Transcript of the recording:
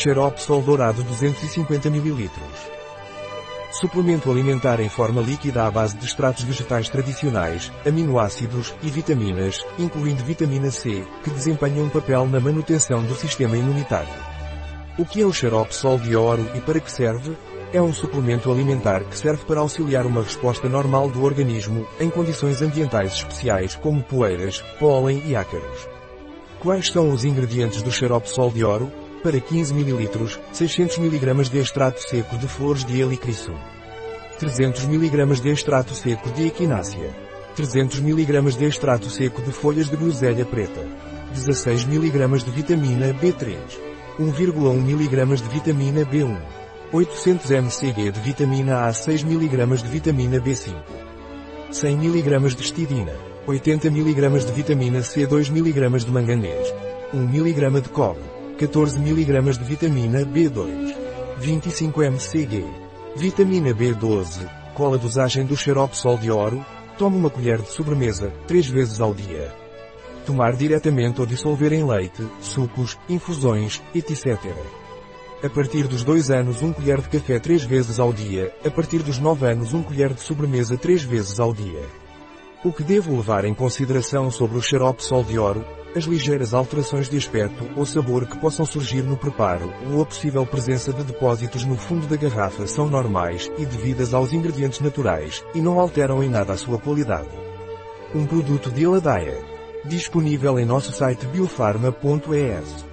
Xarope Sol Dourado 250 ml. Suplemento alimentar em forma líquida à base de extratos vegetais tradicionais, aminoácidos e vitaminas, incluindo vitamina C, que desempenham um papel na manutenção do sistema imunitário. O que é o xarope Sol de Ouro e para que serve? É um suplemento alimentar que serve para auxiliar uma resposta normal do organismo, em condições ambientais especiais como poeiras, pólen e ácaros. Quais são os ingredientes do xarope Sol de Ouro? Para 15 ml, 600 mg de extrato seco de flores de helicrisum. 300 mg de extrato seco de equinácea. 300 mg de extrato seco de folhas de groselha preta. 16 mg de vitamina B3. 1,1 mg de vitamina B1. 800 mcg de vitamina A 6 mg de vitamina B5. 100 mg de histidina. 80 mg de vitamina C 2 mg de manganês. 1 mg de cobre. 14 mg de vitamina B2. 25 mcg. Vitamina B12. Qual a dosagem do xarope sol de ouro? Tome uma colher de sobremesa, 3 vezes ao dia. Tomar diretamente ou dissolver em leite, sucos, infusões, etc. A partir dos 2 anos 1 colher de café 3 vezes ao dia, a partir dos 9 anos 1 colher de sobremesa 3 vezes ao dia. O que devo levar em consideração sobre o xarope sol de ouro? As ligeiras alterações de aspecto ou sabor que possam surgir no preparo, ou a possível presença de depósitos no fundo da garrafa são normais e devidas aos ingredientes naturais, e não alteram em nada a sua qualidade. Um produto de Eladaia. Disponível em nosso site biofarma.es.